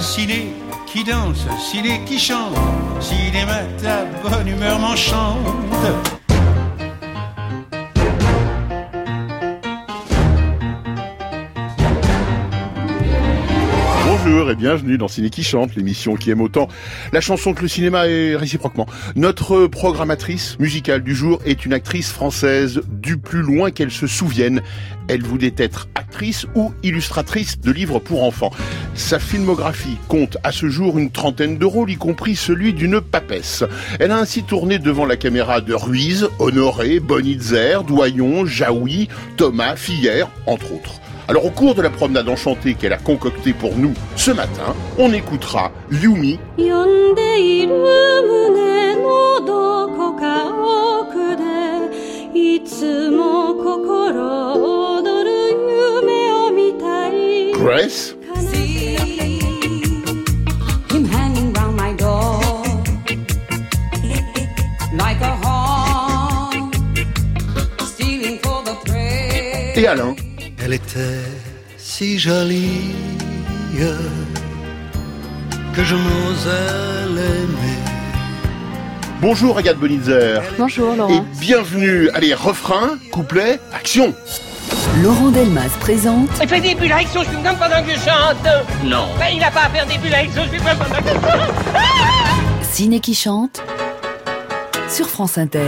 ciné qui danse, ciné qui chante, cinéma ta bonne humeur m'enchante. Et bienvenue dans Ciné qui chante, l'émission qui aime autant la chanson que le cinéma et réciproquement. Notre programmatrice musicale du jour est une actrice française du plus loin qu'elle se souvienne. Elle voulait être actrice ou illustratrice de livres pour enfants. Sa filmographie compte à ce jour une trentaine de rôles, y compris celui d'une papesse. Elle a ainsi tourné devant la caméra de Ruiz, Honoré, Bonitzer, Doyon, Jaoui, Thomas, Fillère, entre autres. Alors au cours de la promenade enchantée qu'elle a concoctée pour nous ce matin, on écoutera Yumi. Grace? Et Alain? Elle était si jolie que je n'osais l'aimer. Bonjour Agathe Bonitzer. Bonjour Et Laurent. bienvenue. Allez, refrain, couplet, action. Laurent Delmas présente Il fait des bulles avec son chewing-gum pendant que je chante. Non. Ben, il n'a pas à faire des bulles avec son chewing-gum pendant que je chante. Ciné qui chante sur France Inter.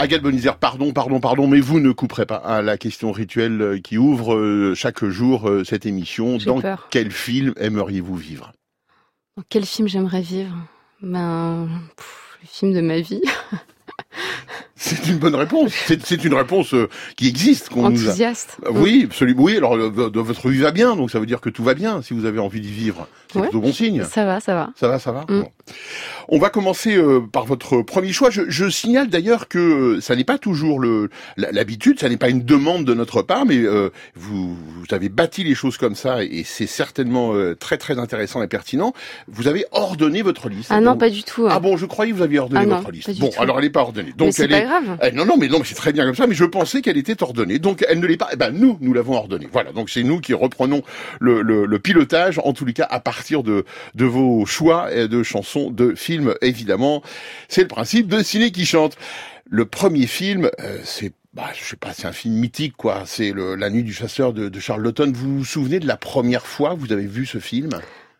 Agathe Bonitzer, pardon, pardon, pardon, mais vous ne couperez pas à la question rituelle euh, qui ouvre euh, chaque jour euh, cette émission. Dans peur. quel film aimeriez-vous vivre? Dans quel film j'aimerais vivre? Ben, pff, le film de ma vie. C'est une bonne réponse. C'est une réponse qui existe. qu'on nous a- Enthousiaste. Oui, absolument. Oui, alors v- votre vie va bien, donc ça veut dire que tout va bien. Si vous avez envie d'y vivre, c'est Ouais. plutôt bon signe. Ça va, ça va. Ça va, ça va. Mm. Bon. On va commencer euh, par votre premier choix. Je, je signale d'ailleurs que euh, ça n'est pas toujours le l'habitude, ça n'est pas une demande de notre part, mais euh, vous, vous avez bâti les choses comme ça et c'est certainement euh, très très intéressant et pertinent. Vous avez ordonné votre liste. Ah non, pas du tout. Ah bon, je croyais que vous aviez ordonné Ah non, votre pas liste. Bon, tout. alors elle n'est pas ordonnée. Mais Donc c'est elle pas est. grave. Eh, non, non, mais non, mais c'est très bien comme ça. Mais je pensais qu'elle était ordonnée, donc elle ne l'est pas. Eh ben nous, nous l'avons ordonnée. Voilà, donc c'est nous qui reprenons le, le, le pilotage, en tous les cas à partir de de vos choix de chansons, de films, évidemment. C'est le principe de ciné qui chante. Le premier film, euh, c'est bah, je sais pas, c'est un film mythique, quoi. C'est La Nuit du chasseur de, de Charles Laughton. Vous vous souvenez de la première fois que vous avez vu ce film?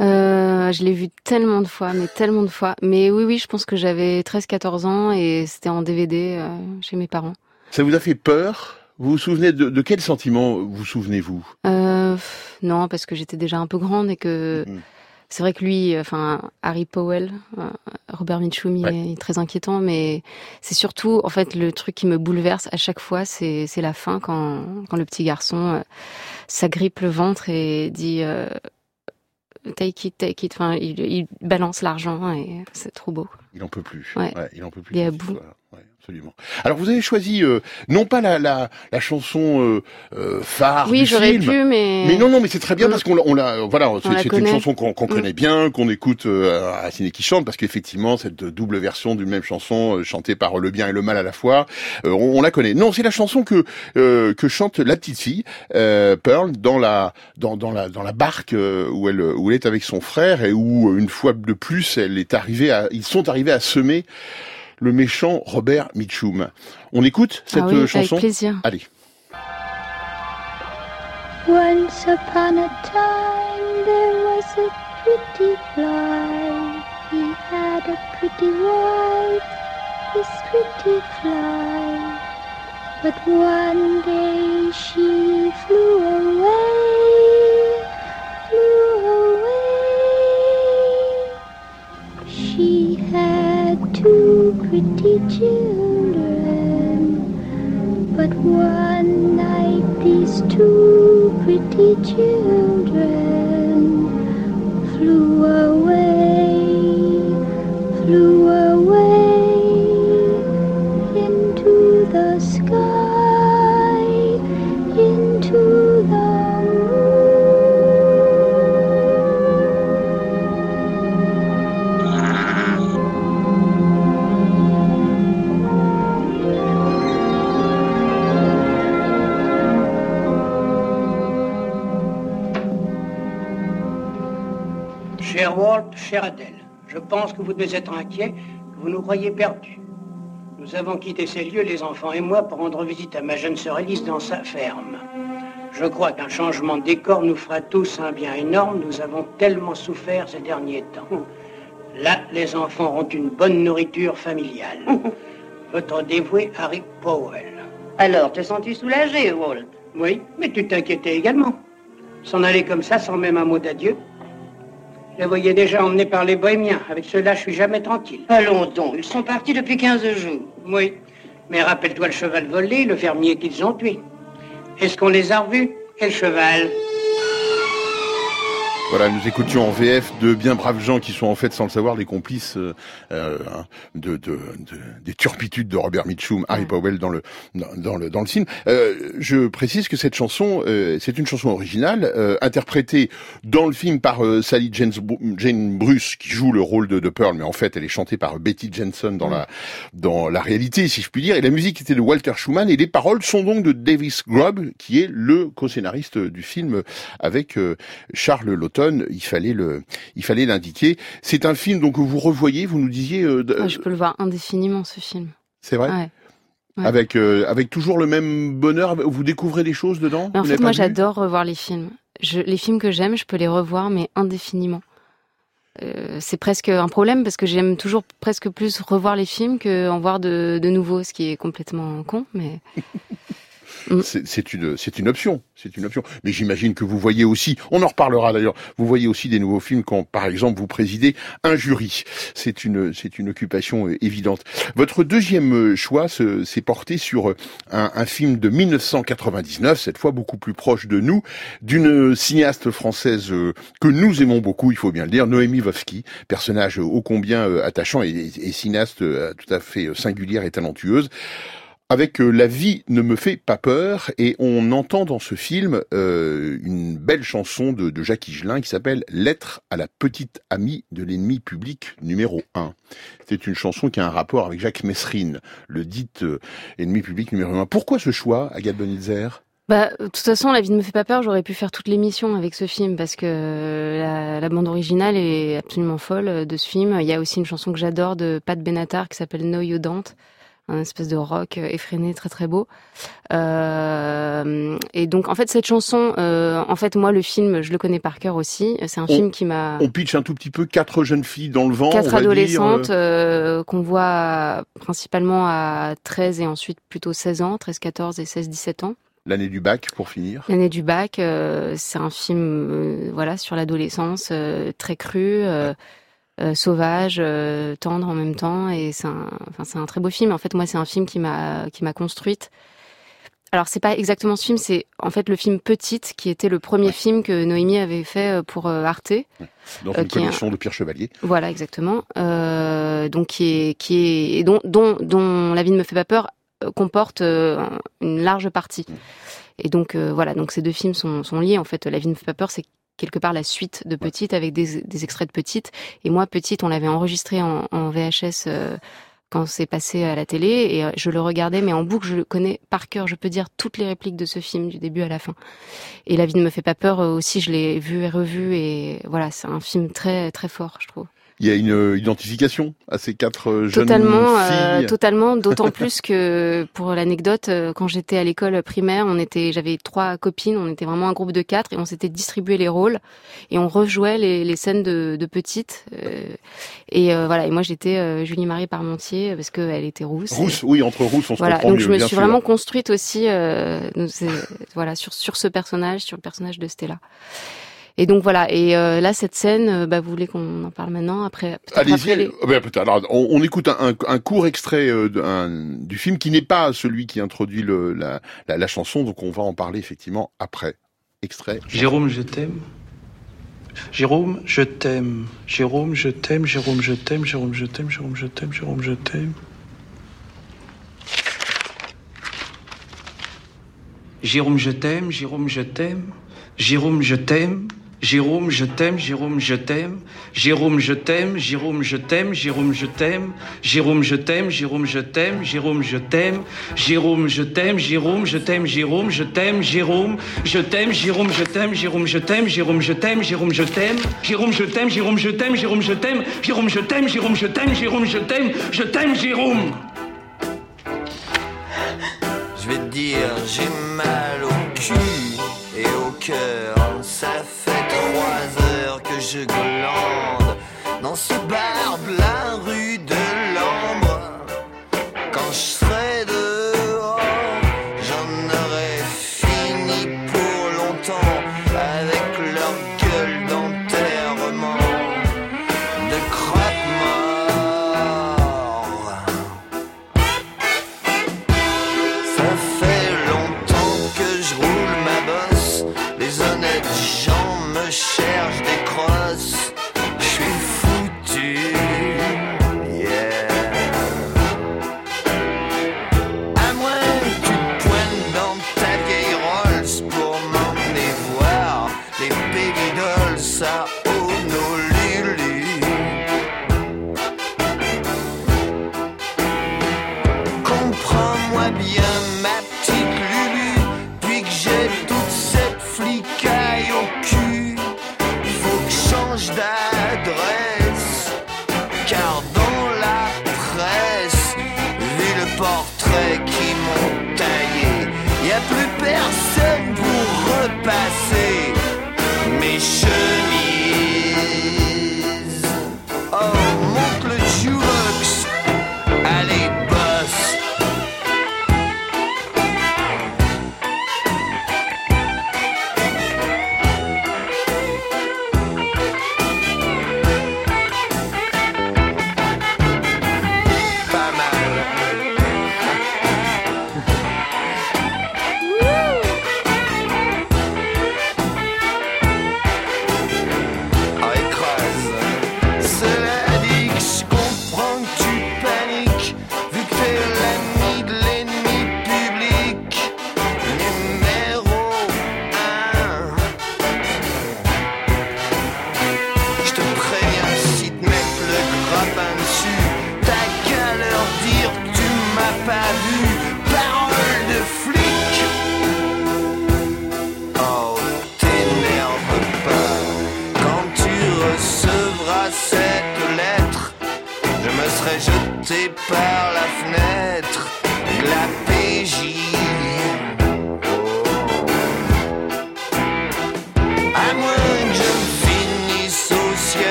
Euh, je l'ai vu tellement de fois, mais tellement de fois. Mais oui, oui, je pense que j'avais 13-14 ans et c'était en DVD euh, chez mes parents. Ça vous a fait peur? Vous vous souvenez de, de quel sentiment vous souvenez-vous? Euh, non, parce que j'étais déjà un peu grande et que Mhm. c'est vrai que lui, enfin Harry Powell, euh, Robert Mitchum, il Ouais. est très inquiétant, mais c'est surtout en fait le truc qui me bouleverse à chaque fois, c'est la fin quand quand le petit garçon euh, s'agrippe le ventre et dit euh, take it, take it. Enfin, il, il balance l'argent et c'est trop beau. Il en peut plus. Ouais. il en peut plus. Il est à bout. histoire. Absolument. Alors vous avez choisi euh, non pas la la, la chanson euh, euh, phare oui, du j'aurais film. pu, mais Mais non, non, mais c'est très bien Mm. parce qu'on on l'a, voilà, c'est, une chanson qu'on, qu'on Mm. connaît bien, qu'on écoute euh, à Ciné qui chante, parce qu'effectivement, cette double version d'une même chanson euh, chantée par le bien et le mal à la fois, euh, on, on la connaît. Non, c'est la chanson que euh, que chante la petite fille euh, Pearl dans la dans, dans la dans la barque euh, où elle où elle est avec son frère et où euh, une fois de plus, elle est arrivée à, ils sont arrivés à semer le méchant Robert Mitchum. On écoute cette ah oui, euh, avec chanson. plaisir. Allez. Once upon a time there was a pretty fly. He had a pretty wife, this pretty fly. But one day she flew away, children. But one night these two pretty children flew away, Walt, chère Adèle, je pense que vous devez être inquiet, que vous nous croyez perdus. Nous avons quitté ces lieux, les enfants et moi, pour rendre visite à ma jeune sœur Elise dans sa ferme. Je crois qu'un changement de décor nous fera tous un bien énorme. Nous avons tellement souffert ces derniers temps. Là, les enfants auront une bonne nourriture familiale. Votre dévoué Harry Powell. Alors, te sens-tu soulagé, Walt Oui, mais tu t'inquiétais également. S'en aller comme ça, sans même un mot d'adieu. Je les voyais déjà emmenés par les bohémiens. Avec ceux-là, je suis jamais tranquille. Allons donc, ils sont partis depuis 15 jours. Oui, mais rappelle-toi le cheval volé, le fermier qu'ils ont tué. Est-ce qu'on les a revus? Quel cheval? Voilà, nous écoutions en VF de bien braves gens qui sont en fait, sans le savoir, les complices euh, euh, de, de, de- des turpitudes de Robert Mitchum, Harry Powell dans le dans, dans le dans le film. Euh, je précise que cette chanson, euh, c'est une chanson originale euh, interprétée dans le film par euh, Sally Jane, Jane Bruce qui joue le rôle de, de Pearl, mais en fait, elle est chantée par Betty Jensen dans la dans la réalité, si je puis dire. Et la musique était de Walter Schumann et les paroles sont donc de Davis Grubb, qui est le co-scénariste du film avec Charles Il fallait le, il fallait l'indiquer. C'est un film donc que vous revoyez, vous nous disiez, euh, Ah, je peux le voir indéfiniment, ce film. c'est vrai, Ouais. Ouais. avec euh, avec toujours le même bonheur. Vous découvrez des choses dedans. Mais en fait, moi, j'adore revoir les films. Je, les films que j'aime, je peux les revoir, mais indéfiniment. Euh, c'est presque un problème parce que j'aime toujours presque plus revoir les films que en voir de, de nouveaux, ce qui est complètement con. Mais C'est c'est une, c'est une option, c'est une option. Mais j'imagine que vous voyez aussi, on en reparlera d'ailleurs. Vous voyez aussi des nouveaux films quand, par exemple, vous présidez un jury. C'est une, c'est une occupation euh, évidente. Votre deuxième euh, choix se- s'est porté sur euh, un, un film de 1999, cette fois beaucoup plus proche de nous, d'une cinéaste française que nous aimons beaucoup, il faut bien le dire, Noémie Vovsky, personnage ô combien attachant et, et cinéaste tout à fait singulière et talentueuse avec euh, La vie ne me fait pas peur et on entend dans ce film euh, une belle chanson de, de Jacques Higelin qui s'appelle Lettre à la petite amie de l'ennemi public numéro 1. C'est une chanson qui a un rapport avec Jacques Messrine, le dit euh, ennemi public numéro 1. Pourquoi ce choix, Agathe Bonitzer? Bah, de toute façon, La vie ne me fait pas peur. J'aurais pu faire toute l'émission avec ce film parce que la, bande originale est absolument folle de ce film. Il y a aussi une chanson que j'adore de Pat Benatar qui s'appelle No You Don't, un espèce de rock euh, effréné, très très beau. Euh, et donc, en fait, cette chanson, euh, en fait, moi, le film, je le connais par cœur aussi. C'est un On- film qui m'a On pitch un tout petit peu quatre jeunes filles dans le vent. quatre on adolescentes euh, euh, qu'on voit principalement à 13 et ensuite plutôt 16 ans, 13, 14 et 16, 17 ans. L'année du bac, pour finir. L'année du bac, euh, c'est un film voilà sur l'adolescence, euh, très cru, euh, euh, sauvage, euh, tendre en même temps, et c'est un, enfin c'est un très beau film. En fait, moi, c'est un film qui m'a qui m'a construite. Alors, c'est pas exactement ce film, c'est en fait le film Petite, qui était le premier film que Noémie avait fait euh, pour Arte. Dans Euh, une un- collection de Pierre Chevalier. Voilà, exactement. Donc qui est qui est et dont dont dont la vie ne me fait pas peur comporte une large partie. Et donc voilà, donc ces deux films sont sont liés en fait. La vie ne me fait pas peur, c'est quelque part la suite de Petite avec des des extraits de Petite. Et moi, Petite, on l'avait enregistré en, en VHS. euh, quand c'est passé à la télé. Et euh, je le regardais mais en boucle je le connais par cœur. Je peux dire toutes les répliques de ce film du début à la fin. Et la vie ne me fait pas peur euh, aussi je l'ai vu et revu. Et voilà c'est un film très très fort je trouve Il y a une euh, identification à ces quatre euh, jeunes Totalement, euh, filles. totalement. D'autant plus que pour l'anecdote, euh, quand j'étais à l'école primaire, on était, j'avais trois copines, on était vraiment un groupe de quatre et on s'était distribué les rôles et on rejouait les, les scènes de, de petites. euh, et euh, voilà. Et moi, j'étais euh, Julie Marie Parmentier parce qu'elle était rousse. et- Rousse, oui, entre rousses, on se voilà, comprend donc mieux, je me suis sûr. vraiment construite aussi, euh, voilà, sur sur ce personnage, sur le personnage de Stella. Et donc voilà. Et euh, là, cette scène, euh, bah, vous voulez qu'on en parle maintenant après peut-être Allez-y. les- euh, ben, on, on écoute un, un- un court extrait euh, un- du film qui n'est pas celui qui introduit le, la, la, la chanson, donc on va en parler effectivement après. Extrait. Jérôme, je t'aime. Jérôme, je t'aime. Jérôme, je t'aime. Jérôme, je t'aime. Jérôme, je t'aime. Jérôme, je t'aime. Jérôme, je t'aime. Jérôme, je t'aime. Jérôme, je t'aime. Jérôme, je t'aime. Jérôme, je t'aime, Jérôme, je t'aime. Jérôme, je t'aime, Jérôme, je t'aime, Jérôme, je t'aime. Jérôme, je t'aime, Jérôme, je t'aime, Jérôme, je t'aime. Jérôme, je t'aime, Jérôme, je t'aime, Jérôme, je t'aime, Jérôme, je t'aime, Jérôme, je t'aime, Jérôme, je t'aime, Jérôme, je t'aime, Jérôme, je t'aime. Jérôme, je t'aime, Jérôme, je t'aime, Jérôme, je t'aime, Jérôme, je t'aime, Jérôme, je t'aime, Jérôme, je t'aime, je t'aime, Jérôme. Je vais te dire, j'ai mal au cul et au cœur. Je glande dans ce bar de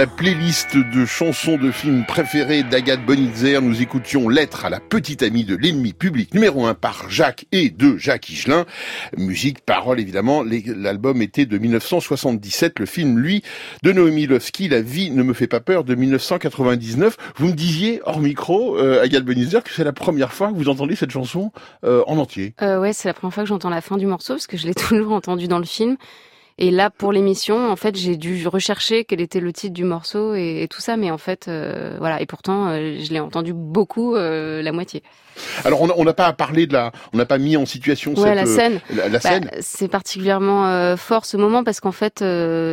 la playlist de chansons de films préférés d'Agathe Bonitzer, nous écoutions Lettre à la petite amie de l'ennemi public numéro 1 par Jacques et de Jacques Higelin. Musique, parole évidemment, l'album était de 1977, le film lui de Noémie Lovski, La vie ne me fait pas peur de 1999. Vous me disiez hors micro, euh, Agathe Bonitzer, que c'est la première fois que vous entendez cette chanson euh, en entier. Euh, ouais, c'est la première fois que j'entends la fin du morceau parce que je l'ai toujours entendu dans le film. Et là, pour l'émission, en fait, j'ai dû rechercher quel était le titre du morceau et, et tout ça, mais en fait, euh, voilà. Et pourtant, euh, je l'ai entendu beaucoup, euh, la moitié. Alors on n'a pas parlé de la, on n'a pas mis en situation Ouais, cette, la scène. la, la Bah, c'est particulièrement fort ce moment parce qu'en fait,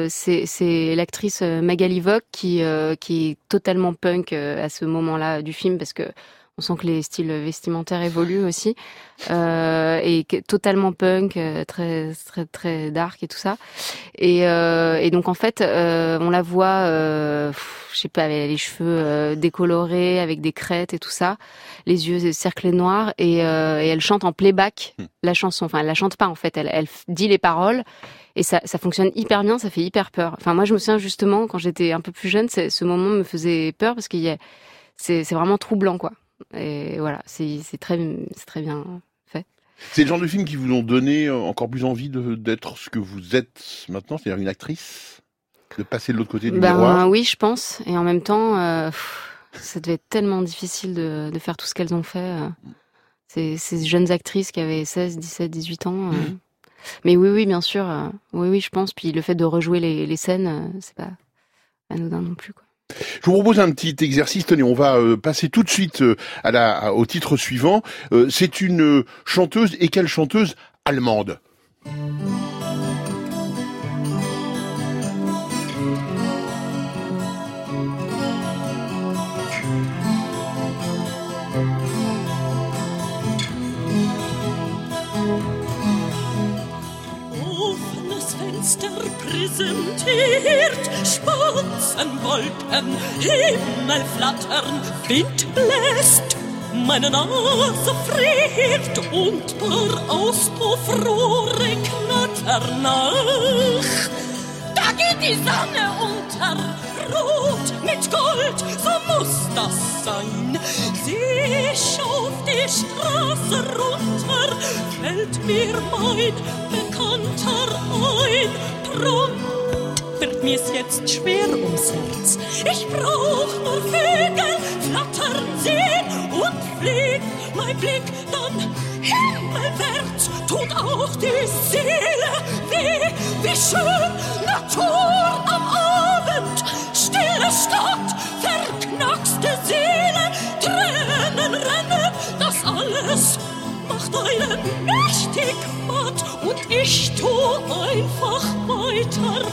c'est l'actrice Magali Vogue qui qui est totalement punk à ce moment-là du film parce que On sent que les styles vestimentaires évoluent aussi euh, et totalement punk, euh, très très très dark et tout ça. Et, euh, et donc en fait, euh, on la voit, euh, je sais pas, avec les cheveux euh, décolorés, avec des crêtes et tout ça, les yeux cerclés noirs, et, euh, et elle chante en playback la chanson. Enfin, elle la chante pas en fait, elle, elle dit les paroles. Et ça, ça fonctionne hyper bien, ça fait hyper peur. Enfin, moi, je me souviens justement quand j'étais un peu plus jeune, ce moment me faisait peur parce qu'il y a, c'est, c'est vraiment troublant, quoi. Et voilà, c'est, très, très bien fait. C'est le genre de films qui vous ont donné euh, encore plus envie d'être ce que vous êtes maintenant, c'est-à-dire une actrice, de passer de l'autre côté du Ben miroir? oui, je pense. Et en même temps, euh, ça devait être tellement difficile de, de faire tout ce qu'elles ont fait. euh. Ces, ces jeunes actrices qui avaient 16, 17, 18 ans. euh. Mhm. Mais oui, oui, bien sûr. euh, oui, oui, je pense. Puis le fait de rejouer les, les scènes, euh, c'est pas anodin non plus. Quoi. Je vous propose un petit exercice. Tenez, on va euh, passer tout de suite euh, au titre suivant. Euh, c'est une chanteuse, et quelle chanteuse allemande? Präsentiert Spatzenwolken, Himmel flattern, Wind bläst, meine Nase friert und paar Auspuffrohre knattern nach. Da geht die Sonne unter, rot mit Gold, so muss das sein. Sieh ich auf die Straße runter, fällt mir mein Bekannter ein. Drum wird mir's jetzt schwer ums Herz. Ich brauch nur Vögel, flattern sehen und fliegt mein Blick dann himmelwärts. Tut auch die Seele weh, wie schön Natur am Abend. Stille Stadt, verknackste Seele, Tränen rennen, das alles macht einen mächtig matt. Und ich tu einfach weiter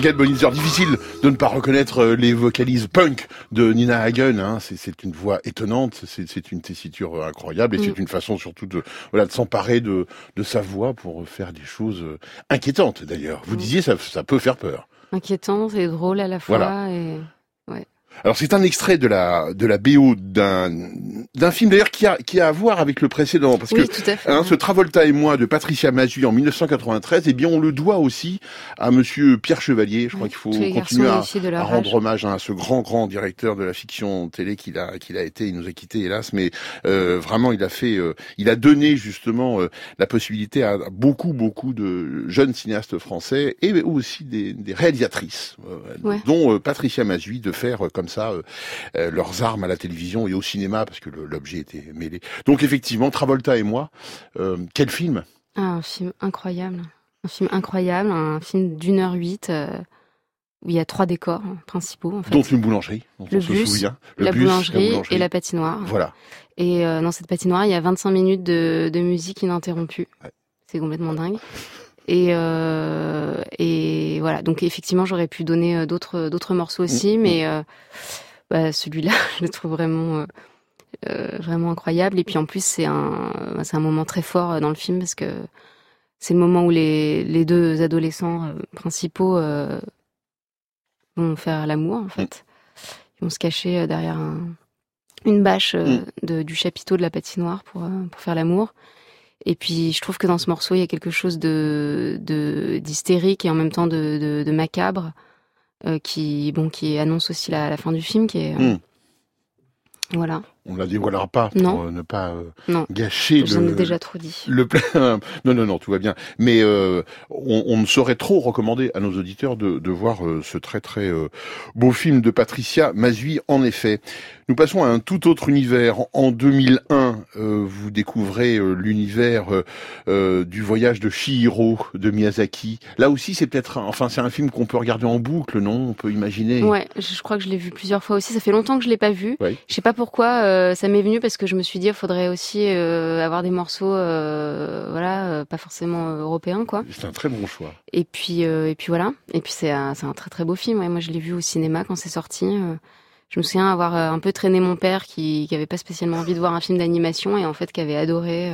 Difficile de ne pas reconnaître euh, les vocalises punk de Nina Hagen. Hein. C'est- une voix étonnante, c'est une tessiture euh, incroyable et Mm. c'est une façon surtout de voilà de s'emparer de, de sa voix pour faire des choses euh, inquiétantes d'ailleurs. Vous Mm. disiez ça, ça peut faire peur. Inquiétant et drôle à la fois. Voilà. Et... Ouais. Alors c'est un extrait de la de la BO d'un d'un film d'ailleurs qui a qui a à voir avec le précédent parce Oui, que tout à fait. hein, ce Travolta et moi de Patricia Mazui en 1993 eh bien on le doit aussi à monsieur Pierre Chevalier je crois qu'il faut continuer à, à rendre hommage hein, à ce grand grand directeur de la fiction télé qu'il a qu'il a été il nous a quitté hélas mais euh, vraiment il a fait euh, il a donné justement euh, la possibilité à beaucoup beaucoup de jeunes cinéastes français et aussi des, des réalisatrices euh, Ouais. dont euh, Patricia Mazui de faire euh, comme ça euh, euh, leurs armes à la télévision et au cinéma parce que l'objet était mêlé. Donc effectivement, Travolta et moi, euh, quel film? Ah, un film incroyable. Un film incroyable, un film d'une heure huit euh, où il y a trois décors hein, principaux. En fait. Dont une boulangerie, dont le on se bus, souvient. Le la, bus, boulangerie et la patinoire. Voilà. Et dans cette patinoire, il y a 25 minutes de, de musique ininterrompue. C'est complètement dingue. Et, euh, et voilà. Donc effectivement, j'aurais pu donner euh, d'autres d'autres morceaux aussi, Mm, mais euh, bah, celui-là, je le trouve vraiment euh, euh, vraiment incroyable. Et puis en plus, c'est un c'est un moment très fort euh, dans le film parce que c'est le moment où les les deux adolescents euh, principaux euh, vont faire l'amour en fait. Ils vont se cacher euh, derrière un, une bâche euh, Mm. de, du chapiteau de la patinoire pour, euh, pour faire l'amour. Et puis je trouve que dans ce morceau, il y a quelque chose de d'hystérique et en même temps de, de, de macabre euh, qui bon qui annonce aussi la, la fin du film qui est euh, Mm. voilà. On la dévoilera pas pour Non. euh, ne pas euh, Non. gâcher J'en le, ai déjà trop dit. le plein. non, non, non, tout va bien. Mais euh, on, on ne saurait trop recommander à nos auditeurs de, de voir euh, ce très très euh, beau film de Patricia Mazui. En effet, nous passons à un tout autre univers. En 2001, euh, vous découvrez l'univers du voyage de Chihiro de Miyazaki. Là aussi, c'est peut-être, un- enfin, c'est un film qu'on peut regarder en boucle, non? On peut imaginer. Ouais, je, crois que je l'ai vu plusieurs fois aussi. Ça fait longtemps que je l'ai pas vu. Oui. Je sais pas pourquoi. Euh, ça m'est venu parce que je me suis dit, il faudrait aussi euh, avoir des morceaux, euh, voilà, pas forcément européens, quoi. C'est un très bon choix. Et puis, et puis voilà. Et puis c'est un, très très beau film. Ouais, moi, je l'ai vu au cinéma quand c'est sorti. je me souviens avoir un peu traîné mon père qui, qui avait pas spécialement envie de voir un film d'animation et en fait qui avait adoré.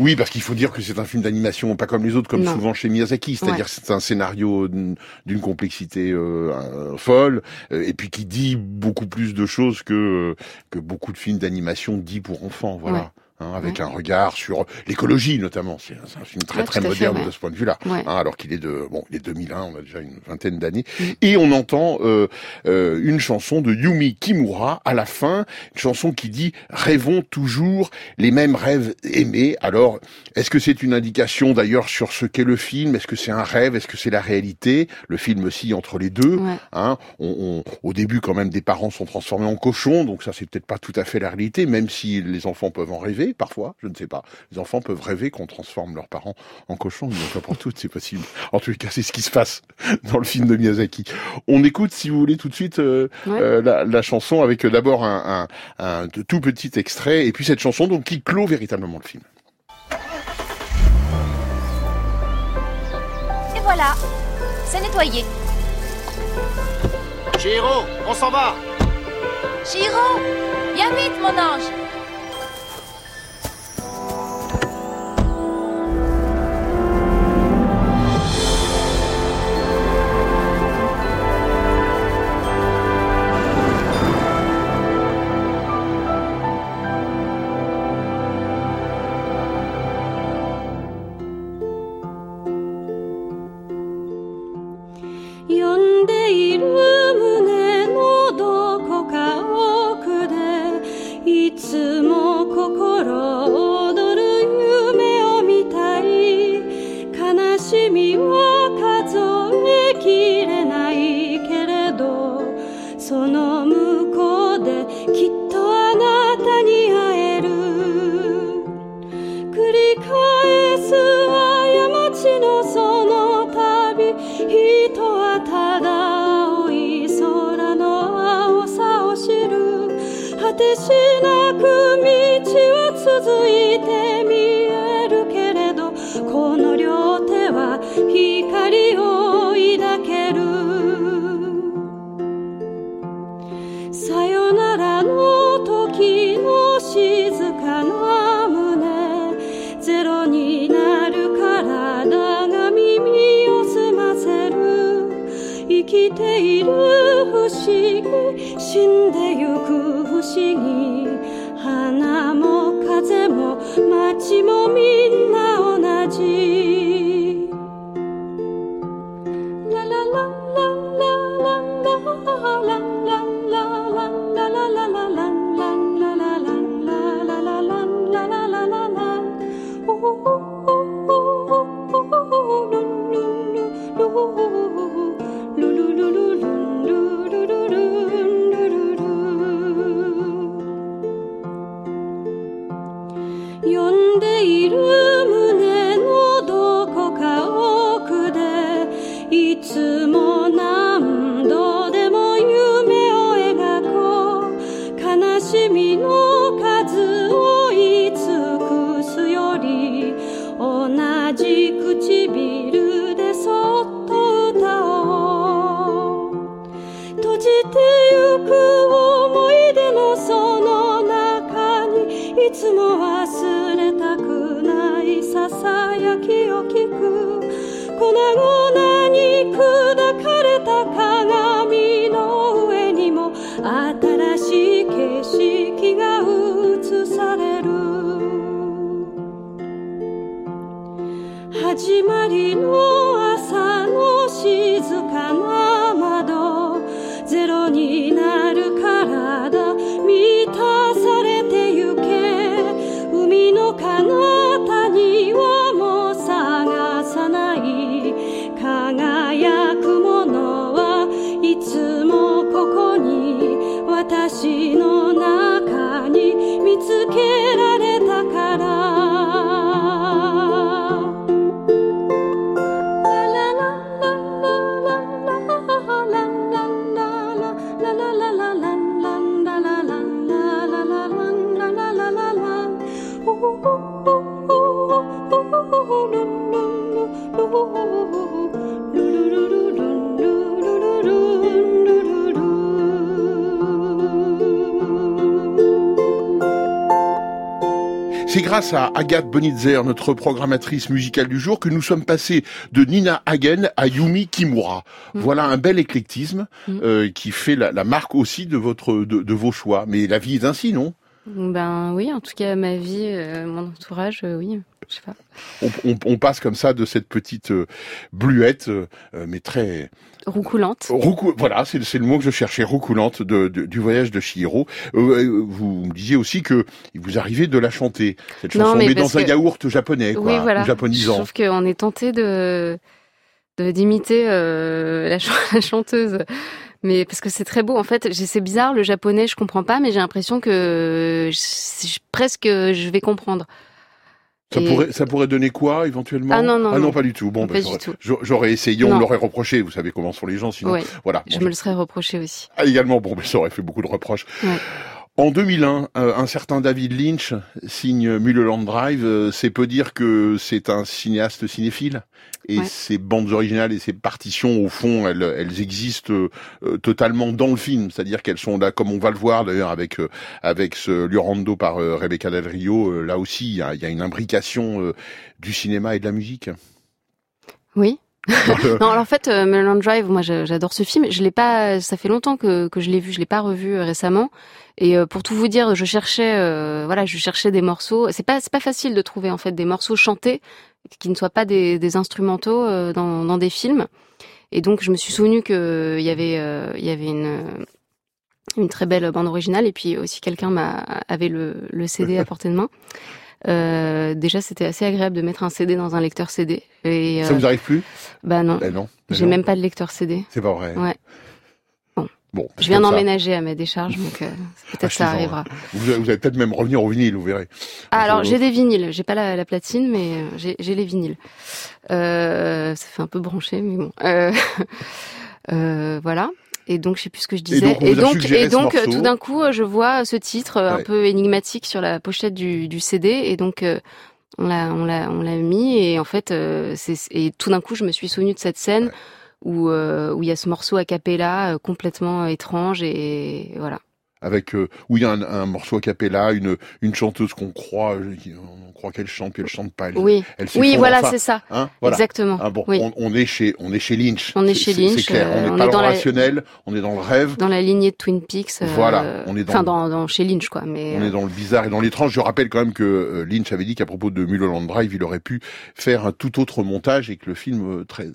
Euh. Oui, parce qu'il faut dire que c'est un film d'animation pas comme les autres, comme Non. souvent chez Miyazaki. C'est-à-dire Ouais. c'est un scénario d'une complexité euh, euh, folle, euh, et puis qui dit beaucoup plus de choses que que beaucoup de films d'animation dit pour enfants. Voilà. Ouais. Hein, avec Ouais. un regard sur l'écologie notamment. C'est un film très Ouais, très fait, moderne ouais. de ce point de vue-là. Ouais. Hein, alors qu'il est de bon, il est 2001, on a déjà une vingtaine d'années, Mm. et on entend euh, euh, une chanson de Yumi Kimura à la fin, une chanson qui dit rêvons toujours les mêmes rêves aimés. Alors, est-ce que c'est une indication d'ailleurs sur ce qu'est le film? Est-ce que c'est un rêve? Est-ce que c'est la réalité? Le film aussi entre les deux. Ouais. Hein, on, on- au début, quand même, des parents sont transformés en cochons, donc ça, c'est peut-être pas tout à fait la réalité, même si les enfants peuvent en rêver parfois. Je ne sais pas. Les enfants peuvent rêver qu'on transforme leurs parents en cochons, mais pas pour toutes, c'est possible. En tout cas, c'est ce qui se passe dans le film de Miyazaki. On écoute, si vous voulez, tout de suite euh, Ouais. euh, la, la chanson avec euh, d'abord un, un, un tout petit extrait, et puis cette chanson donc qui clôt véritablement le film. Et voilà, c'est nettoyé. Chihiro, on s'en va Chiro, viens vite, mon ange. Grâce à Agathe Bonitzer, notre programmatrice musicale du jour, que nous sommes passés de Nina Hagen à Yumi Kimura. Voilà un bel éclectisme euh, qui fait la, la marque aussi de votre de, de vos choix. Mais la vie est ainsi, non? Ben oui, en tout cas ma vie, euh, mon entourage, euh, oui, je sais pas. on, on- on passe comme ça de cette petite euh, bluette, mais très Roucoulante. Roucou- voilà, c'est le mot que je cherchais, roucoulante de, de- du voyage de Chihiro. Vous me disiez aussi que il vous arrivait de la chanter cette Non, chanson, mais dans un que- yaourt japonais, quoi, oui, voilà. ou japonisant. Je trouve qu'on est tenté de d'imiter la, ch- la chanteuse. Mais parce que c'est très beau. En fait, c'est bizarre le japonais, je comprends pas, mais j'ai l'impression que je- je- presque je vais comprendre. Ça Et- pourrait, ça pourrait donner quoi éventuellement? Ah non, non, non. pas du tout. Bon, ben, du j'aurais- essayé, on l'aurait reproché. Vous savez comment sont les gens, sinon. Ouais. Voilà. Je me le serais reproché aussi. Ah, également, bon, mais ça aurait fait beaucoup de reproches. Ouais. En 2001, euh, un certain David Lynch signe Mulholland Drive. Euh, c'est peu dire que c'est un cinéaste cinéphile. Et Ouais. ses bandes originales et ses partitions, au fond, elles, elles existent euh, totalement dans le film. C'est-à-dire qu'elles sont là, comme on va le voir d'ailleurs avec euh, avec ce Liorando par euh, Rebecca Del Rio. là aussi, il y a, il y a une imbrication du cinéma et de la musique. Oui. non, alors en fait, euh, Drive, moi j'adore ce film. Je l'ai pas, ça fait longtemps que, que je l'ai vu, je l'ai pas revu euh, récemment. Et euh, pour tout vous dire, je cherchais, euh, voilà, je cherchais des morceaux. C'est pas, c'est pas facile de trouver en fait des morceaux chantés qui ne soient pas des, des instrumentaux dans, dans des films. Et donc je me suis souvenu que il y avait, il y avait une une très belle bande originale et puis aussi quelqu'un m'a avait le, le CD à portée de main. Euh, déjà, c'était assez agréable de mettre un CD dans un lecteur CD. Et, Ça euh, vous arrive plus? Bah non. Eh non. eh J'ai même pas de lecteur CD. C'est pas vrai. Ouais. Bon, Je viens ça. d'emménager à ma décharge, donc euh, peut-être ça Achetez-en, arrivera. Vous, vous allez peut-être même revenir au vinyle, vous verrez. Ah, alors j'ai des vinyles. J'ai pas la, la platine, mais j'ai les vinyles. Euh, ça fait un peu branché, mais bon. Euh, voilà. Et donc je sais plus ce que je disais. donc, et donc, tout d'un coup, euh, je vois ce titre euh, un peu énigmatique sur la pochette du, du CD, et donc. euh, on l'a, on l'a, on l'a mis et en fait, euh, c'est, et tout d'un coup, je me suis souvenu de cette scène où euh, où il y a ce morceau a cappella complètement étrange et voilà. Avec euh, où il y a un, un morceau a cappella, une une chanteuse qu'on croit, euh, on croit qu'elle chante puis elle chante pas. Elle, Oui. elle Oui, voilà, enfin, c'est ça. hein, voilà. Exactement. Ah bon, Oui. on, on est chez on est chez Lynch. On est chez Lynch, C'est clair. euh, on n'est on pas est dans le la- rationnel, on est dans le rêve. Dans la lignée de Twin Peaks. euh, Voilà, on est dans Enfin, dans, dans chez Lynch, quoi. Mais On euh, est dans le bizarre et dans l'étrange. Je rappelle quand même que euh, Lynch avait dit qu'à propos de Mulholland Drive, il aurait pu faire un tout autre montage et que le film euh, très,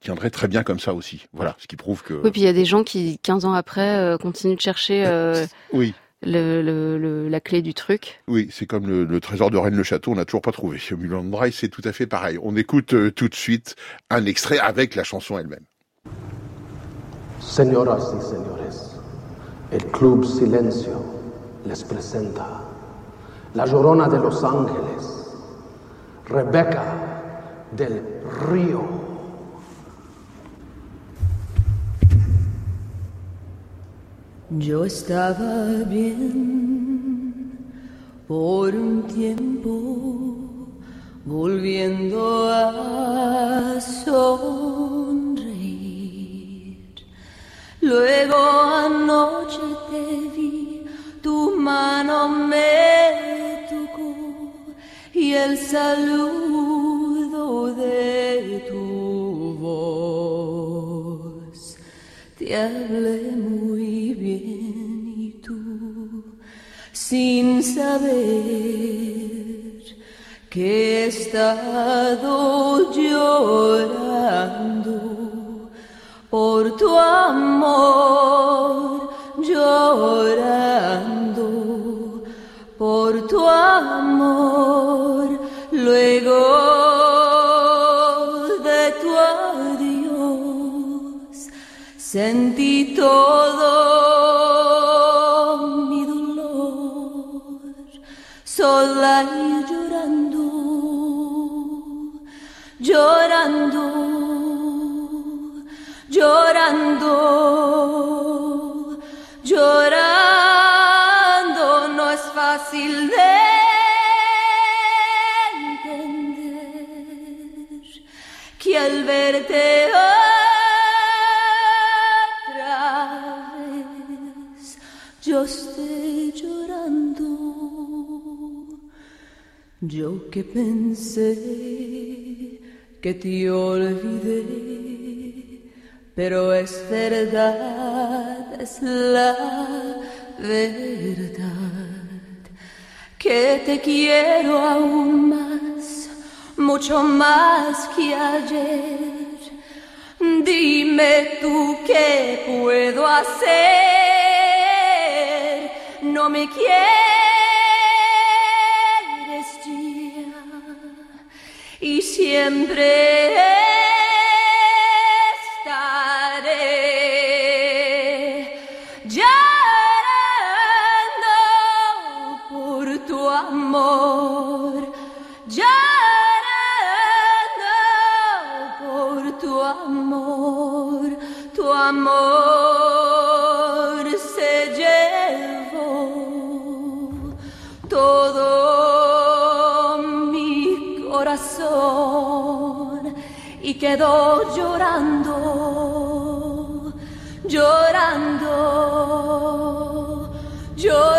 tiendrait très bien comme ça aussi. Voilà, ce qui prouve que. Oui, puis il y a des gens qui, 15 ans après, euh, continuent de chercher euh, Oui. le, le, le- la clé du truc. Oui, c'est comme le, le trésor de Rennes-le-Château, on n'a toujours pas trouvé. Mulholland Drive, c'est tout à fait pareil. On écoute euh, tout de suite un extrait avec la chanson elle-même. Señoras y señores, el Club Silencio les presenta La Llorona de Los Ángeles, Rebeca del Río. Yo estaba bien por un tiempo, volviendo a sonreír. Luego anoche te vi, tu mano me tocó y el saludo de tu voz. Te hablé sin saber que he estado llorando por tu amor, llorando por tu amor, luego de tu adiós sentí todo llorando, llorando, llorando, llorando, no es fácil de entender que al verte Yo que pensé que te olvidé, pero es verdad, es la verdad, que te quiero aún más, mucho más que ayer. Dime tú qué puedo hacer, no me quieres siempre y quedó llorando, llorando, llorando,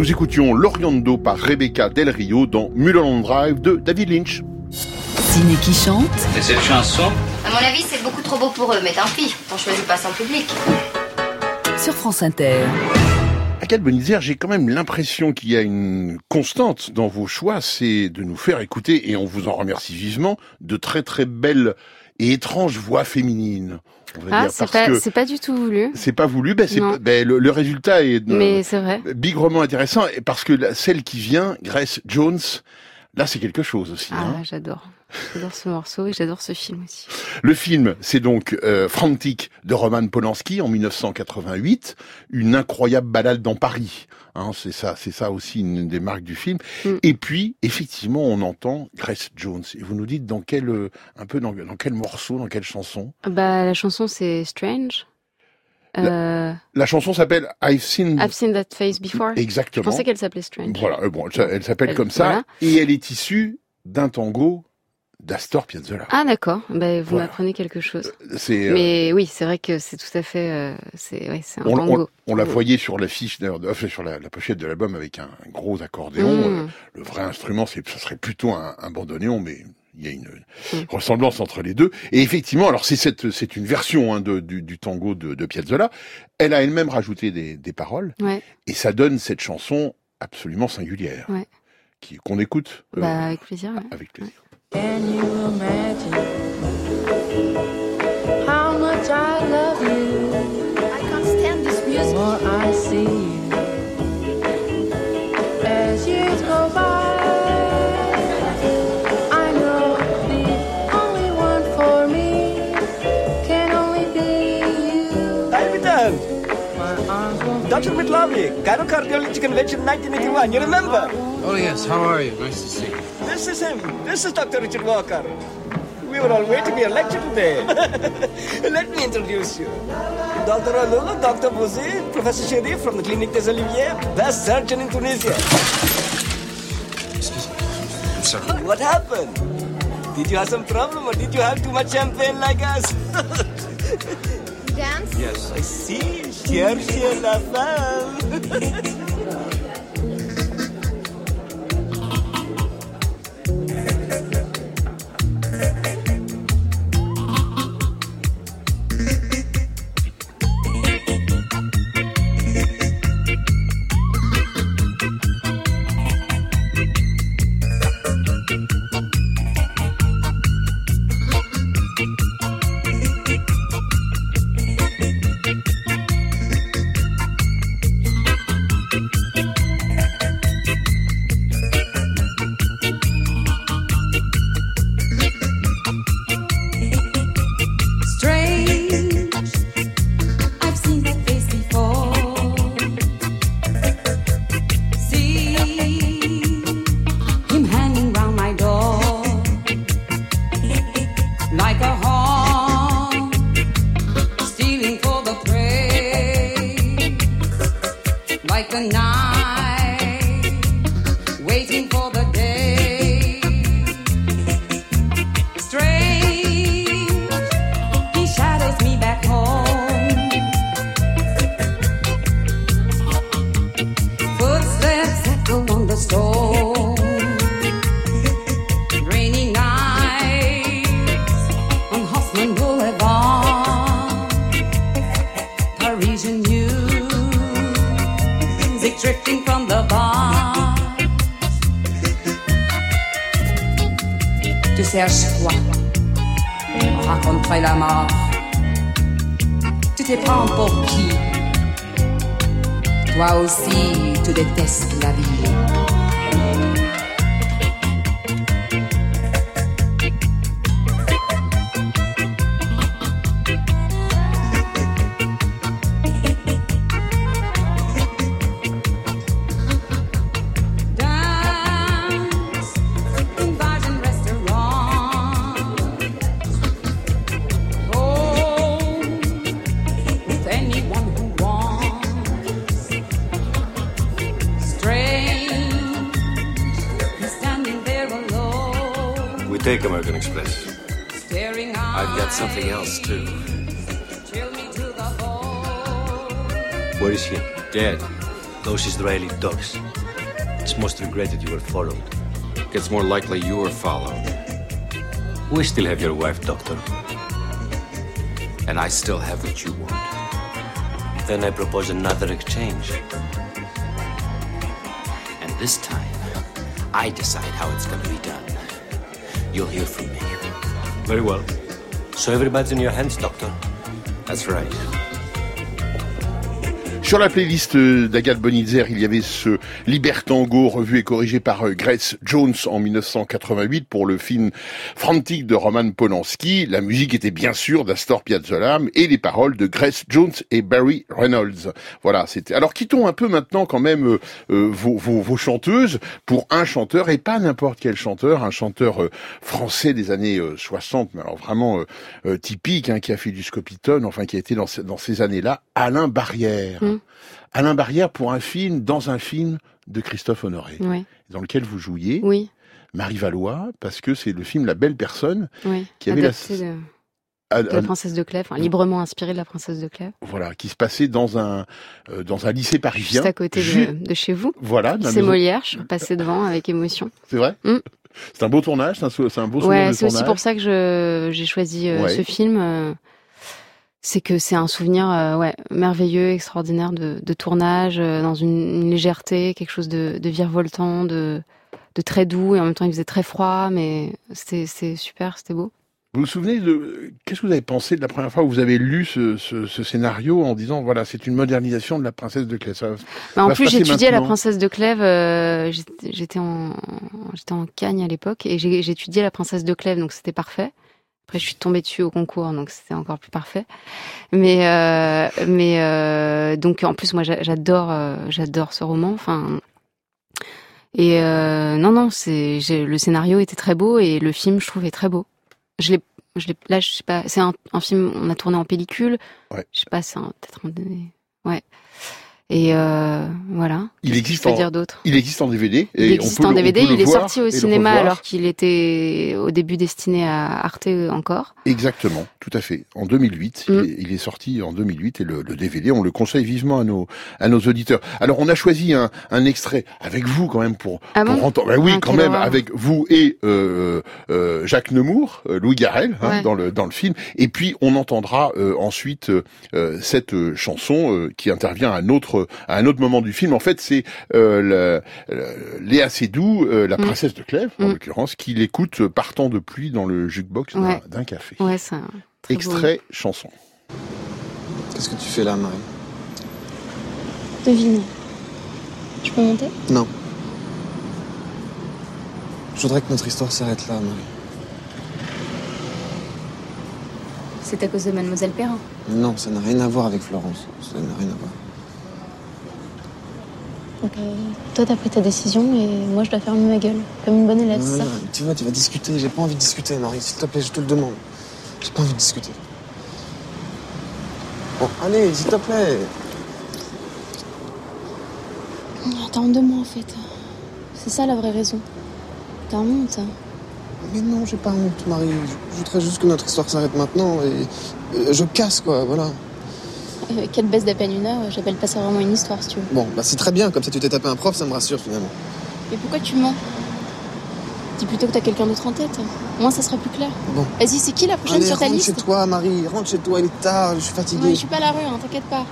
Nous écoutions L'Oriando par Rebecca Del Rio dans Mulholland Drive de David Lynch. Ciné qui chante. Et cette chanson À mon avis, c'est beaucoup trop beau pour eux, mais tant pis, on choisit pas son public. Sur France Inter. Akal Bonizer, j'ai quand même l'impression qu'il y a une constante dans vos choix, c'est de nous faire écouter, et on vous en remercie vivement, de très très belles et étranges voix féminines. On va Ah, c'est pas, c'est pas du tout voulu. c'est pas voulu, ben c'est ben le, le résultat est euh, Mais c'est vrai. bigrement intéressant, et parce que la- celle qui vient, Grace Jones, là c'est quelque chose aussi. Ah, hein. j'adore. J'adore ce morceau et j'adore ce film aussi. Le film, c'est donc euh, Frantic de Roman Polanski en 1988, une incroyable balade dans Paris. Hein, c'est ça, c'est ça aussi une des marques du film. Mm. Et puis, effectivement, on entend Grace Jones. Et vous nous dites dans quel, euh, un peu dans, dans quel morceau, dans quelle chanson Bah, la chanson c'est Strange. Euh, La chanson s'appelle I've Seen. I've seen that face before. Exactement. Je pensais qu'elle s'appelait Strange. Voilà, euh, bon, elle, elle s'appelle Elle- comme ça, voilà. et elle est issue d'un tango d'Astor Piazzolla. Ah d'accord, bah, vous Voilà. m'apprenez quelque chose. C'est, euh, Mais oui, c'est vrai que c'est tout à fait, euh, c'est ouais, c'est un on, tango. on- on la voyait sur l'affiche, enfin, sur la, la pochette de l'album avec un, un gros accordéon. Mm. Euh, le vrai instrument, c'est, ça serait plutôt un, un bandoneon, mais il y a une Mm. ressemblance entre les deux. Et effectivement, alors c'est cette, c'est une version hein, de, du, du tango de, de Piazzolla. Elle a elle-même rajouté des, des paroles, Ouais. et ça donne cette chanson absolument singulière, Ouais. qui, qu'on écoute euh, Bah, avec plaisir. avec plaisir. Can you imagine Mitlovnik, Cairo Cardiology Convention 1981. You remember? Oh, yes. How are you? Nice to see you. This is him. This is Dr. Richard Walker. We were all waiting for your lecture today. Let me introduce you. Dr. Alula, Dr. Bouzi, Professor Sherif from the Clinique des Oliviers, best surgeon in Tunisia. excuse I'm sorry. What happened? Did you have some problem or did you have too much champagne like us? dance. Yes. I see. Cherchez la femme. Take American Express. I've got something else, too. Chill me to the bone. Where is he? Dead. Those Israeli dogs. It's most regretted you were followed. It's more likely you were followed. We still have your wife, Doctor. And I still have what you want. Then I propose another exchange. And this time, I decide how it's gonna be done. You'll hear from me. Very well. So everybody's in your hands, Doctor. That's right. Sur la playlist euh, d'Agathe Bonitzer, il y avait ce Libertango revu et corrigé par euh, Grace Jones en 1988 pour le film Frantic de Roman Polanski. La musique était bien sûr d'Astor Piazzolla et les paroles de Grace Jones et Barry Reynolds. Voilà, c'était. Alors quittons un peu maintenant quand même euh, vos, chanteuses pour un chanteur et pas n'importe quel chanteur, un chanteur français des années euh, 60, mais alors vraiment typique, hein, qui a fait du Scopitone, enfin qui a été dans, ce- dans ces années-là, Alain Barrière. Alain Barrière pour un film, dans un film de Christophe Honoré, Oui. dans lequel vous jouiez Oui, Marie Valois, parce que c'est le film La Belle Personne oui. qui avait la, de, Ah, de ah, la princesse de Clèves, enfin, librement inspiré de la princesse de Clèves. voilà, qui se passait dans un euh, dans un lycée parisien. Juste à côté de, de chez vous. Voilà, C'est Molière, je suis passée devant avec émotion. C'est vrai Mm. C'est un beau tournage, c'est un, beau souvenir Ouais, c'est aussi pour ça que j'ai choisi euh, Ouais. ce film. euh, c'est que c'est un souvenir euh, ouais merveilleux, extraordinaire de, de tournage euh, dans une, une légèreté, quelque chose de, de virevoltant, de de très doux et en même temps il faisait très froid, mais c'était super, c'était beau. Vous vous souvenez de qu'est-ce que vous avez pensé de la première fois où vous avez lu ce, ce, ce scénario en disant voilà c'est une modernisation de la princesse de Clèves? Ça Bah, en plus, j'étudiais la princesse de Clèves. euh, j'étais- en j'étais en Cagne à l'époque et étudié la princesse de Clèves, donc c'était parfait. Après, je suis tombée dessus au concours, donc c'était encore plus parfait. Mais euh, mais euh, donc en plus, moi, j'a- j'adore euh, j'adore ce roman. Enfin. Et euh, non, non, c'est le scénario était très beau et le film, je trouvais très beau. Je l'ai, je l'ai, là, je sais pas, c'est un, un film, on a tourné en pellicule. Ouais. Je sais pas, c'est peut-être un ouais. Et euh, voilà. Il existe en dire d'autre? il existe en DVD. et Il on existe peut en le- on DVD. le Il est voir sorti au cinéma alors qu'il était au début destiné à Arte encore. Exactement, tout à fait. En 2008, Mm. il, est, il est sorti en 2008 et le, le DVD, on le conseille vivement à nos à nos auditeurs. Alors on a choisi un, un extrait avec vous quand même pour Ah pour entendre. Ben oui, Ah, quand même horreur. avec vous et euh, euh, Jacques Nemours, euh, Louis Garrel hein, Ouais. dans le dans le film. Et puis on entendra ensuite cette chanson qui intervient à un autre à un autre moment du film. En fait, c'est euh, Léa Seydoux, euh, la Mm. princesse de Clèves en Mm. l'occurrence, qui l'écoute euh, partant de pluie dans le jukebox d'un- Ouais. d'un café. Ouais, c'est un très beau- Extrait chanson. Qu'est-ce que tu fais là, Marie? Devine. Je peux monter? Non. Je voudrais que notre histoire s'arrête là, Marie. C'est à cause de Mademoiselle Perrin. Non, ça n'a rien à voir avec Florence. Ça n'a rien à voir. Donc, euh, toi, t'as pris ta décision et moi, je dois fermer ma gueule. Comme une bonne élève, ça Non, tu vois, tu vas discuter. J'ai pas envie de discuter, Marie. S'il te plaît, je te le demande. J'ai pas envie de discuter. Bon, allez, s'il te plaît. T'as honte de moi, en fait. C'est ça la vraie raison. T'as honte. Mais non, j'ai pas honte, Marie. Je voudrais juste que notre histoire s'arrête maintenant et je casse, quoi, voilà. Euh, quelle baisse d'à peine une heure, j'appelle pas ça vraiment une histoire, si tu veux. Bon, bah c'est très bien. Comme ça, tu t'es tapé un prof, ça me rassure finalement. Mais pourquoi tu mens? Dis plutôt que t'as quelqu'un d'autre en tête. Au moins, ça sera plus clair. Bon. Vas-y, c'est qui la prochaine Allez, sur ta rentre liste? chez toi, Marie. Rentre chez toi, il est tard. Je suis fatigué. Ouais, je suis pas à la rue, hein, t'inquiète pas.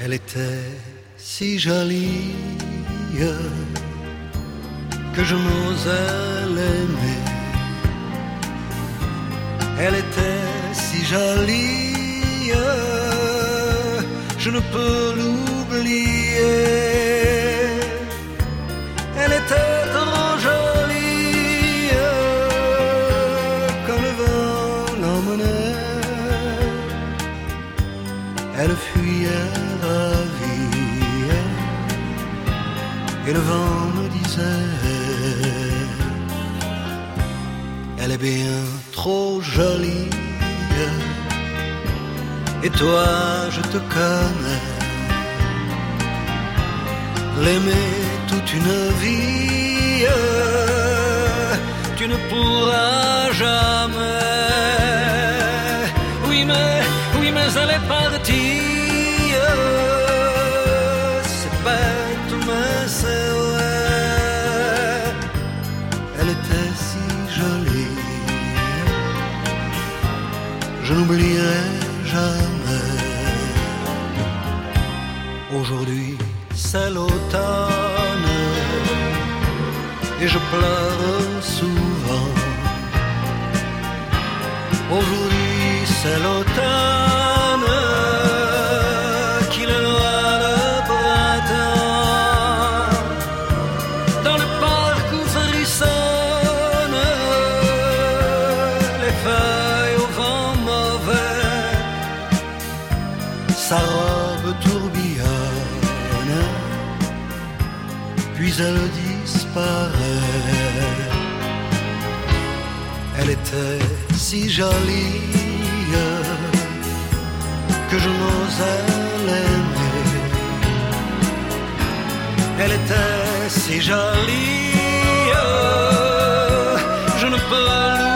Elle était si jolie que je n'osais l'aimer. Elle était si jolie, je ne peux l'oublier. Elle était trop jolie, comme le vent l'emmenait. Elle fuyait ravie et le vent Elle est bien trop jolie. Et toi je te connais. L'aimer toute une vie tu ne pourras jamais. Oui mais, oui mais elle est partie n'oublierai jamais. Aujourd'hui c'est l'automne. Et je pleure souvent. Aujourd'hui c'est l'automne Elle était si jolie que je n'osais l'aimer. Elle était si jolie, je ne peux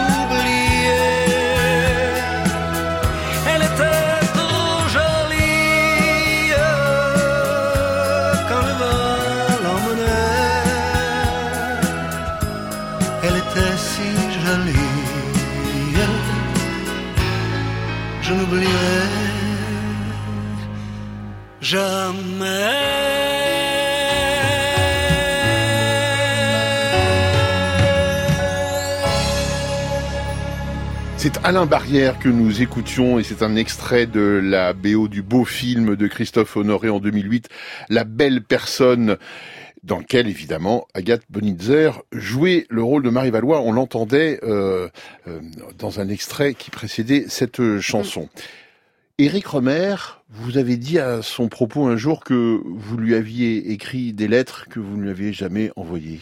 C'est Alain Barrière que nous écoutions et c'est un extrait de la BO du beau film de Christophe Honoré en 2008, La belle personne dans lequel, évidemment, Agathe Bonitzer jouait le rôle de Marie Valois. On l'entendait euh, euh, dans un extrait qui précédait cette chanson. Éric Romer, vous avez dit à son propos un jour que vous lui aviez écrit des lettres que vous ne lui aviez jamais envoyées.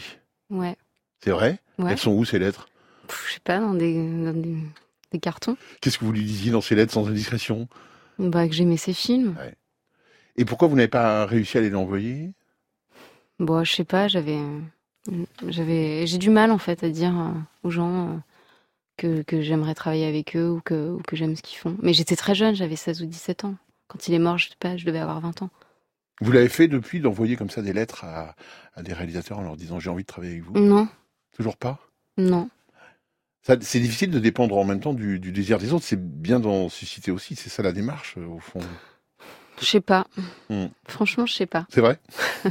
Ouais. C'est vrai? Ouais. Elles sont où ces lettres? Pff, je sais pas, dans des, dans des, des cartons. Qu'est-ce que vous lui disiez dans ces lettres sans indiscrétion? Bah, que j'aimais ses films. Et pourquoi vous n'avez pas réussi à les envoyer? Bon, je sais pas, j'avais, j'avais, j'ai du mal en fait à dire euh, aux gens euh, que, que j'aimerais travailler avec eux ou que, ou que j'aime ce qu'ils font. Mais j'étais très jeune, j'avais 16 ou 17 ans. Quand il est mort, je sais pas, je devais avoir 20 ans. Vous l'avez fait depuis d'envoyer comme ça des lettres à, à des réalisateurs en leur disant j'ai envie de travailler avec vous? Non, Toujours pas? Non. C'est difficile de dépendre en même temps du, du désir des autres. C'est bien d'en susciter aussi. C'est ça la démarche, euh, au fond. Je sais pas. Hmm. Franchement, je sais pas. C'est vrai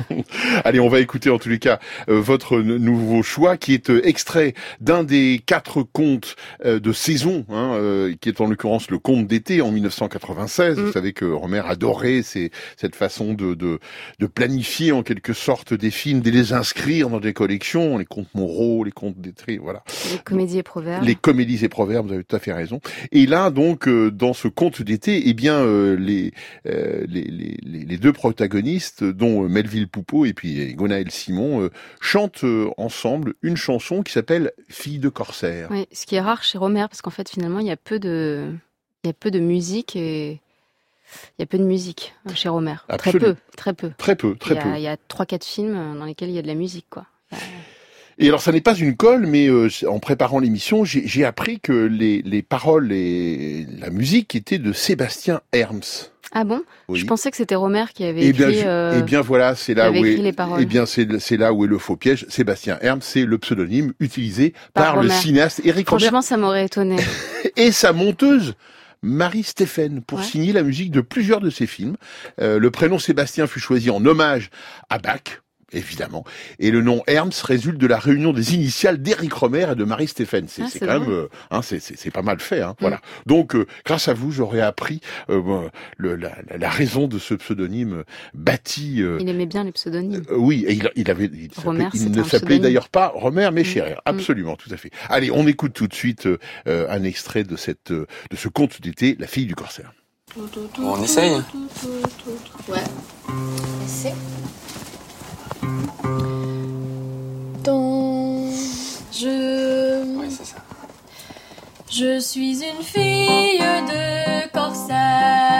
Allez, on va écouter en tous les cas euh, votre nouveau choix qui est euh, extrait d'un des quatre contes euh, de saison, hein, qui est en l'occurrence le conte d'été en 1996. Vous savez que Romer adorait ces- cette façon de, de, de planifier en quelque sorte des films, de les inscrire dans des collections, les contes moraux, les contes d'été, voilà. Les comédies et proverbes. Les comédies et proverbes, vous avez tout à fait raison. Et là, donc, dans ce conte d'été, eh bien, les, les, les, les- les deux protagonistes, dont euh, Melville Poupeau et puis Gonaël Simon, euh, chantent euh, ensemble une chanson qui s'appelle Fille de corsaire. Oui, ce qui est rare chez Romer, parce qu'en fait, finalement, il y a peu de, il y a peu de musique et il y a peu de musique euh, chez Romer. Très peu, très peu. Très peu, très il y a, peu. Il y a trois, quatre films euh, dans lesquels il y a de la musique, quoi. Et alors, ça n'est pas une colle, mais euh, en préparant l'émission, j'ai j'ai appris que les, les paroles et la musique étaient de Sébastien Herms. Ah bon? Oui. Je pensais que c'était Romer qui avait Eh bien, écrit. euh, eh bien voilà, c'est là où est, écrit les paroles. eh bien c'est c'est là où est le faux piège. Sébastien Herms, c'est le pseudonyme utilisé Par par, le cinéaste Éric Romer Franchement, ça m'aurait étonné. et sa monteuse Marie Stéphane pour Ouais. signer la musique de plusieurs de ses films. Euh, le prénom Sébastien fut choisi en hommage à Bach. Évidemment. Et le nom Herms résulte de la réunion des initiales d'Éric Romer et de Marie Stéphane. C'est Ah, c'est c'est quand même, euh, hein, c'est- pas mal fait. Hein, Voilà. Donc, euh, grâce à vous, j'aurais appris euh, le- la, raison de ce pseudonyme bâti. euh, Il aimait bien les pseudonymes. euh, oui, et il, il avait, il, Romer, ne s'appelait d'ailleurs pas Romer, mais Mm. Scherer. Absolument, tout à fait. Allez, on écoute tout de suite un extrait de cette, de ce conte d'été, La fille du corsaire. On essaye Ouais. C'est Dans je. Ouais, c'est ça. Je suis une fille de corsaire.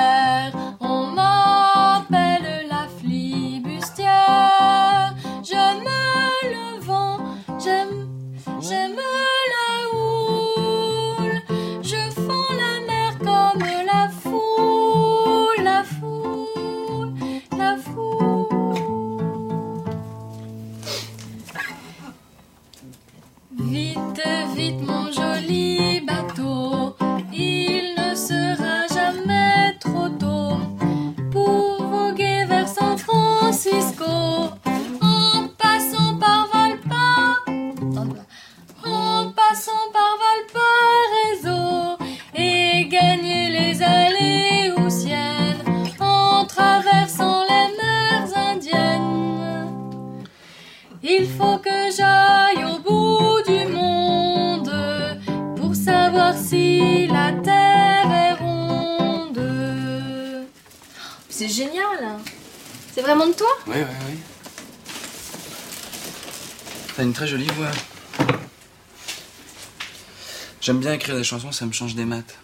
J'aime bien écrire des chansons, ça me change des maths.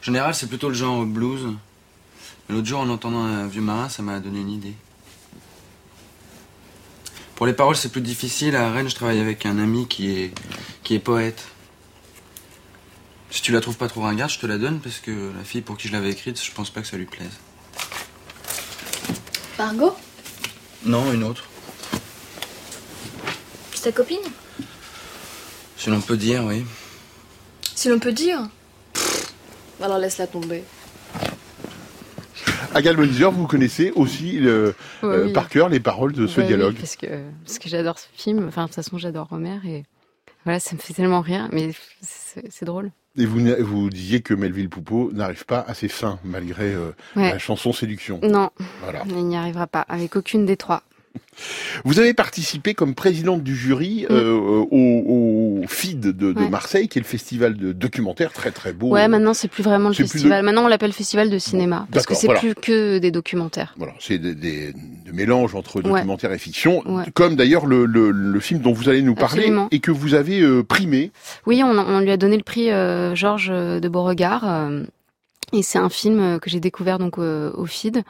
En général, c'est plutôt le genre blues. Mais l'autre jour, en entendant un vieux marin, ça m'a donné une idée. Pour les paroles, c'est plus difficile. À Rennes, je travaille avec un ami qui est, qui est poète. Si tu la trouves pas trop ringarde, je te la donne parce que la fille pour qui je l'avais écrite, je pense pas que ça lui plaise. Margot? Non, une autre. C'est ta copine? Si l'on peut dire, oui. Si l'on peut dire. Alors laisse-la tomber. Agathe Bonizer, vous connaissez aussi le- euh, oui. par cœur les paroles de ce Bah oui, dialogue. parce que, parce que j'adore ce film. Enfin, de toute façon, j'adore Romer et voilà, ça me fait tellement rire, mais c'est drôle. Et vous, vous disiez que Melville Poupeau n'arrive pas à ses fins, malgré euh, Ouais. la chanson Séduction. Non, Voilà. il n'y arrivera pas avec aucune des trois. Vous avez participé comme présidente du jury euh, au, au FID de, de. Ouais. Marseille, qui est le festival de documentaire très très beau. Ouais, maintenant c'est plus vraiment le festival. Maintenant on l'appelle festival de cinéma parce que c'est voilà. plus que des documentaires. Voilà, c'est des, des, des mélanges entre Ouais. documentaire et fiction, Ouais. comme d'ailleurs le, le, le film dont vous allez nous parler Absolument. et que vous avez euh, primé. Oui, on, on lui a donné le prix euh, Georges de Beauregard euh, et c'est un film euh, que j'ai découvert donc euh, au FID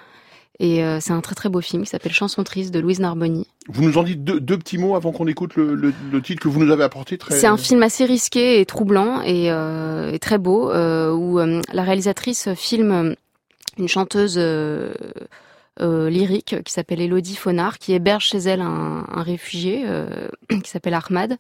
et euh, c'est un très très beau film qui s'appelle Chanson triste de Louise Narboni. Vous nous en dites deux, petits mots avant qu'on écoute le, titre que vous nous avez apporté. C'est un film assez risqué et troublant et, euh, très beau euh, où euh, la réalisatrice filme une chanteuse lyrique qui s'appelle Elodie Fonard qui héberge chez elle un, un réfugié qui s'appelle Ahmad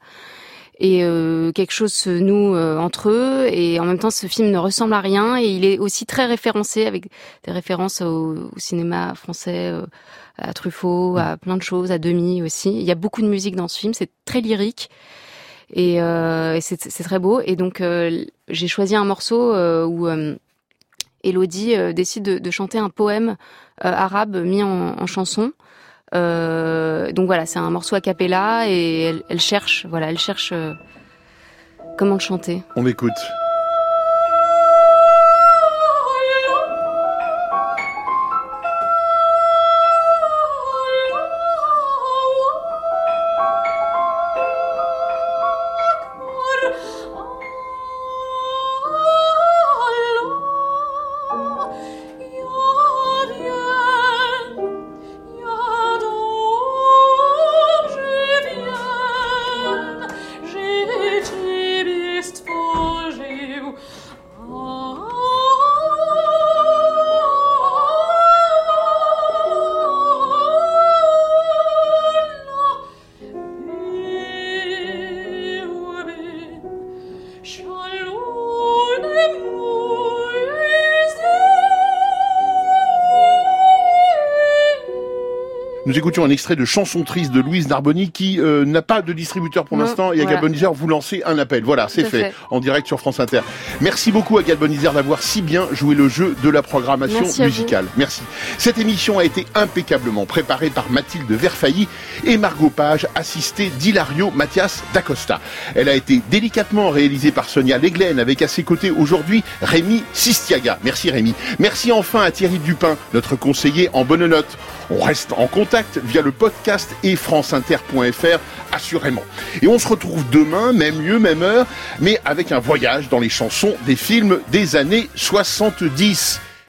et euh, quelque chose se noue euh, entre eux. Et en même temps ce film ne ressemble à rien. Et il est aussi très référencé avec des références au, au cinéma français euh, à Truffaut à plein de choses à Demi aussi. Il y a beaucoup de musique dans ce film. C'est très lyrique. Et, euh, et c'est très beau. Et donc j'ai choisi un morceau où Elodie décide de, de chanter un poème arabe mis en, en chanson donc voilà, c'est un morceau a cappella et elle, elle cherche, voilà, elle cherche euh, comment le chanter. On écoute. Nous écoutions un extrait de Chanson triste de Louise Narboni qui euh, n'a pas de distributeur pour l'instant et voilà. Agathe Bonizer vous lancez un appel. Voilà, c'est à fait, fait. en direct sur France Inter. Merci beaucoup Agathe Bonizer d'avoir si bien joué le jeu de la programmation Merci à musicale. Merci. Cette émission a été impeccablement préparée par Mathilde Verfailly et Margot Page, assistée d'Hilario Mathias d'Acosta. Elle a été délicatement réalisée par Sonia Leglen avec à ses côtés aujourd'hui Rémi Sistiaga. Merci Rémi. Merci enfin à Thierry Dupin, notre conseiller en bonne note. On reste en contact via le podcast et franceinter.fr assurément. Et on se retrouve demain, même lieu, même heure, mais avec un voyage dans les chansons des films des années 70.